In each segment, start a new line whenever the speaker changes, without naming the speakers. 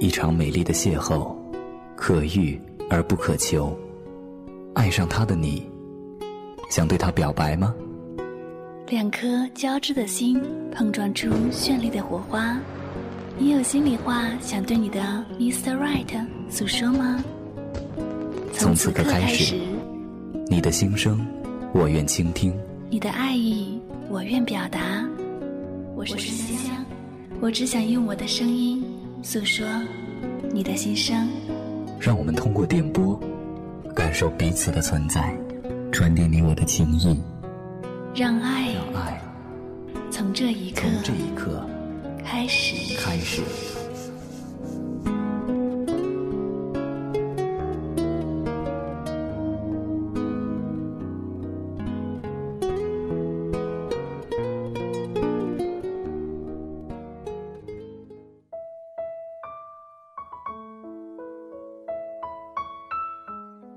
一场美丽的邂逅，可遇而不可求。爱上他的你，想对他表白吗？
两颗交织的心碰撞出绚丽的火花，你有心里话想对你的 Mr. Right 诉说吗？
从此刻开始，你的心声，我愿倾听；
你的爱意，我愿表达。我是香香，我只想用我的声音诉说你的心声。
让我们通过电波，感受彼此的存在，传递你我的情谊。
让爱，
让爱
从这一刻，
从这一刻
开始，
开始。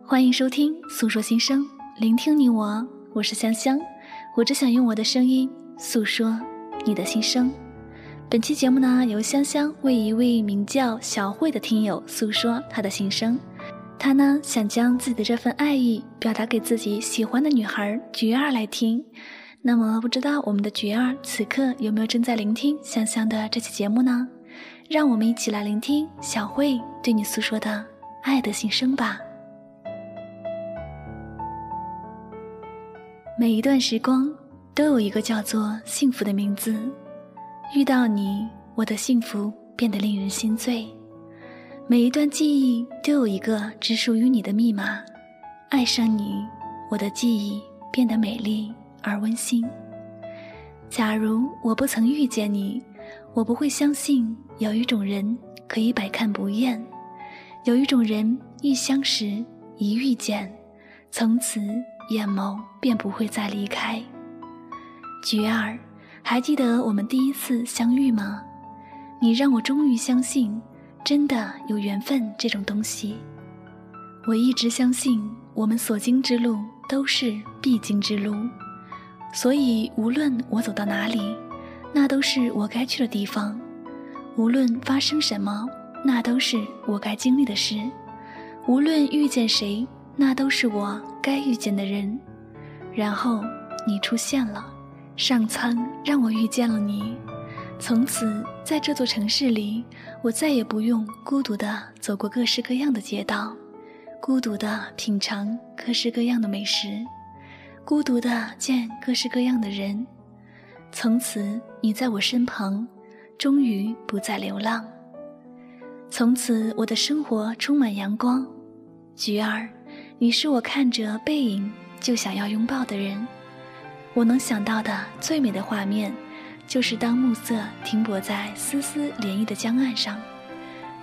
欢迎收听《诉说心声》，聆听你我，我是香香。我只想用我的声音诉说你的心声。本期节目呢，由香香为一位名叫小慧的听友诉说她的心声。她呢，想将自己的这份爱意表达给自己喜欢的女孩菊儿来听。那么，不知道我们的菊儿此刻有没有正在聆听香香的这期节目呢？让我们一起来聆听小慧对你诉说的爱的心声吧。每一段时光都有一个叫做幸福的名字，遇到你，我的幸福变得令人心醉。每一段记忆都有一个只属于你的密码，爱上你，我的记忆变得美丽而温馨。假如我不曾遇见你，我不会相信有一种人可以百看不厌，有一种人一相识一遇见，从此。眼眸便不会再离开。菊儿，还记得我们第一次相遇吗？你让我终于相信，真的有缘分这种东西。我一直相信，我们所经之路都是必经之路，所以无论我走到哪里，那都是我该去的地方；无论发生什么，那都是我该经历的事；无论遇见谁。那都是我该遇见的人，然后你出现了，上苍让我遇见了你，从此在这座城市里，我再也不用孤独的走过各式各样的街道，孤独的品尝各式各样的美食，孤独的见各式各样的人，从此你在我身旁，终于不再流浪，从此我的生活充满阳光，菊儿。你是我看着背影就想要拥抱的人，我能想到的最美的画面，就是当暮色停泊在丝丝涟漪的江岸上，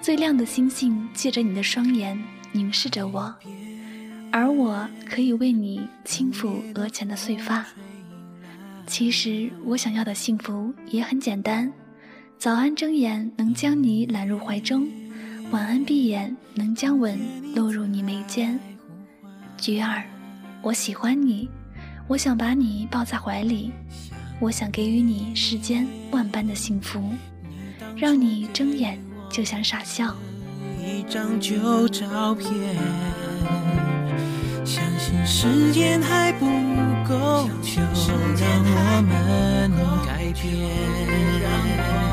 最亮的星星借着你的双眼凝视着我，而我可以为你轻抚额前的碎发。其实我想要的幸福也很简单：早安睁眼能将你揽入怀中，晚安闭眼能将吻落入你眉间。菊儿，我喜欢你，我想把你抱在怀里，我想给予你世间万般的幸福，让你睁眼就想傻笑。
一张旧照片，相信时间还不够久，让我们改变。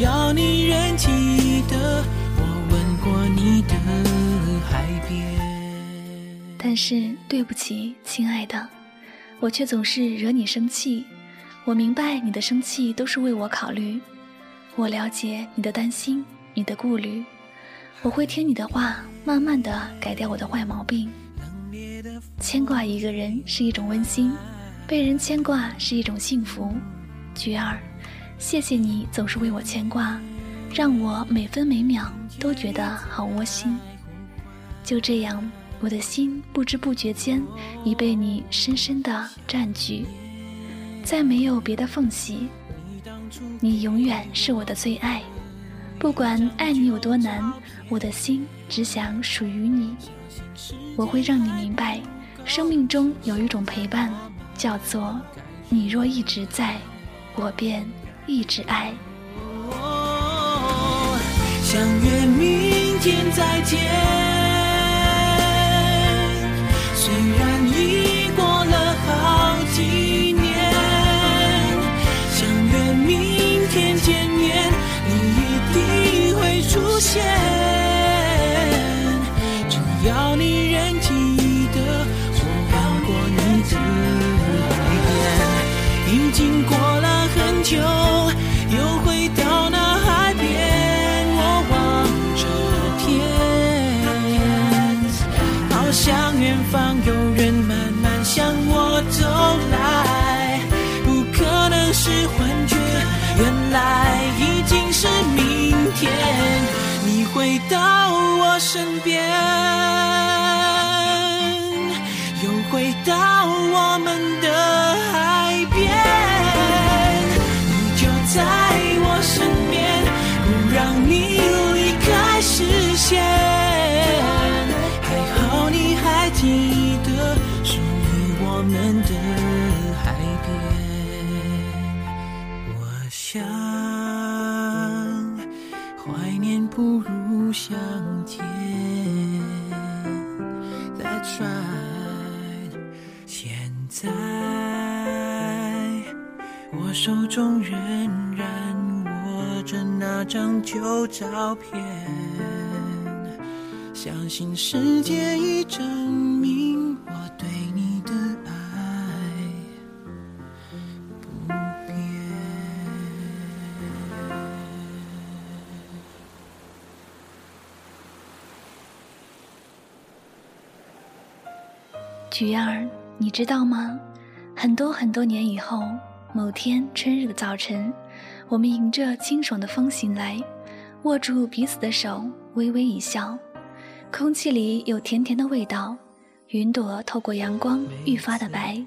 要你仍记得我吻过你的海边。
但是对不起，亲爱的，我却总是惹你生气。我明白你的生气都是为我考虑，我了解你的担心，你的顾虑。我会听你的话，慢慢的改掉我的坏毛病。牵挂一个人是一种温馨。被人牵挂是一种幸福，菊儿，谢谢你总是为我牵挂，让我每分每秒都觉得好窝心。就这样，我的心不知不觉间已被你深深的占据，再没有别的缝隙，你永远是我的最爱。不管爱你有多难，我的心只想属于你。我会让你明白，生命中有一种陪伴，叫做你若一直在，我便一直爱。
相约明天再见。虽然已过了好几年，相约明天见面，你一定会出现。只要你仍记得我吻过你的海边，已经过了很久，身边，又回到我们的海边，你就在我身边，不让你离开视线。还好你还记得属于。我们的海边，我想怀念不如相手中仍然握着那张旧照片，相信时间已证明我对你。
菊儿，你知道吗？很多很多年以后，某天春日的早晨，我们迎着清爽的风醒来，握住彼此的手，微微一笑。空气里有甜甜的味道，云朵透过阳光愈发的白。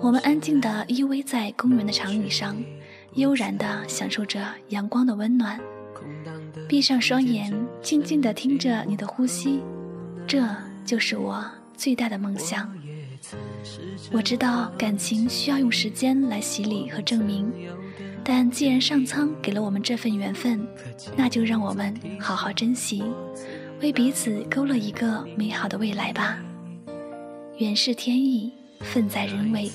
我们安静地依偎在公园的长椅上，悠然地享受着阳光的温暖。闭上双眼，静静地听着你的呼吸，这就是我。最大的梦想，我知道感情需要用时间来洗礼和证明，但既然上苍给了我们这份缘分，那就让我们好好珍惜，为彼此勾勒一个美好的未来吧。缘是天意，份在人为。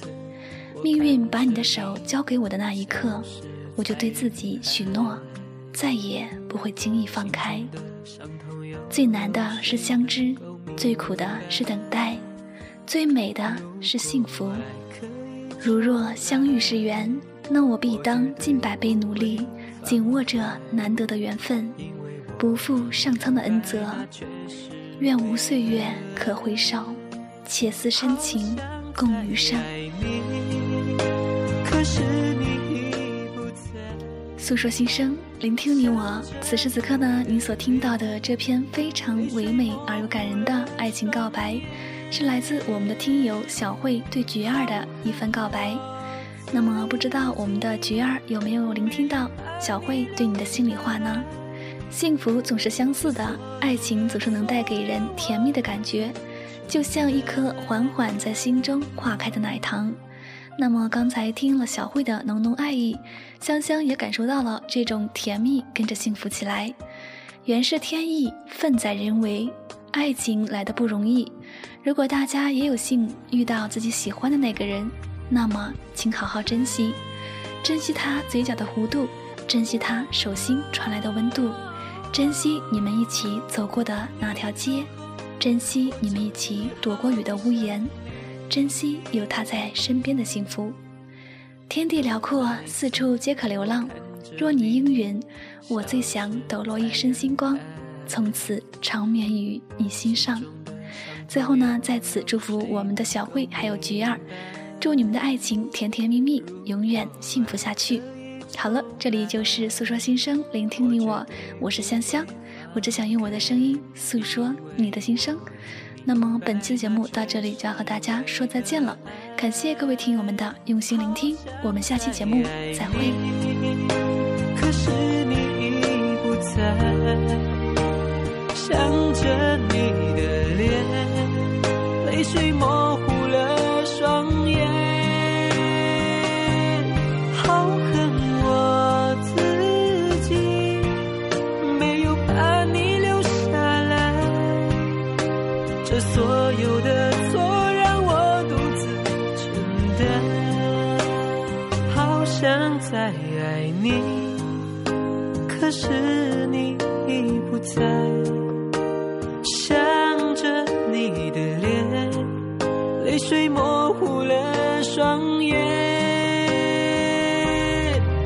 命运把你的手交给我的那一刻，我就对自己许诺，再也不会轻易放开。最难的是相知。最苦的是等待，最美的是幸福。如若相遇是缘，那我必当尽百倍努力，紧握着难得的缘分，不负上苍的恩泽。愿无岁月可回首，且思深情共余生。诉说心声，聆听你我。此时此刻呢，你所听到的这篇非常唯美而又感人的爱情告白，是来自我们的听友小慧对菊儿的一番告白。那么，不知道我们的菊儿有没有聆听到小慧对你的心里话呢？幸福总是相似的，爱情总是能带给人甜蜜的感觉，就像一颗缓缓在心中化开的奶糖。那么刚才听了小慧的浓浓爱意，香香也感受到了这种甜蜜，跟着幸福起来。缘是天意，份在人为，爱情来的不容易。如果大家也有幸遇到自己喜欢的那个人，那么请好好珍惜，珍惜他嘴角的弧度，珍惜他手心传来的温度，珍惜你们一起走过的那条街，珍惜你们一起躲过雨的屋檐。珍惜有他在身边的幸福。天地辽阔，四处皆可流浪。若你应允，我最想抖落一身星光，从此长眠于你心上。最后呢，在此祝福我们的小慧还有菊儿，祝你们的爱情甜甜蜜蜜，永远幸福下去。好了，这里就是诉说心声，聆听你我，我是香香，我只想用我的声音诉说你的心声。那么本期的节目到这里就要和大家说再见了，感谢各位听友们的用心聆听，我们下期节目再会。
可是你已不在，想着你的脸，泪水模糊了双眼，好恨我自己没有把你留下来，这所有的错让我独自承担，好想再爱你。可是你已不在，泪水模糊了双眼，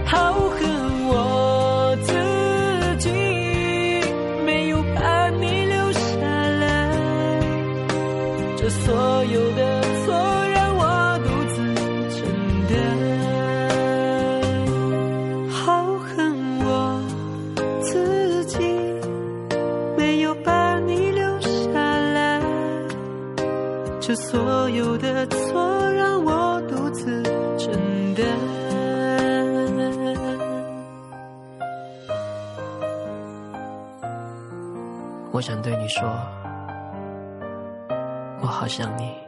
好恨我自己没有把你留下来，这所有的所有的错让我独自承担。我想对你说，我好想你。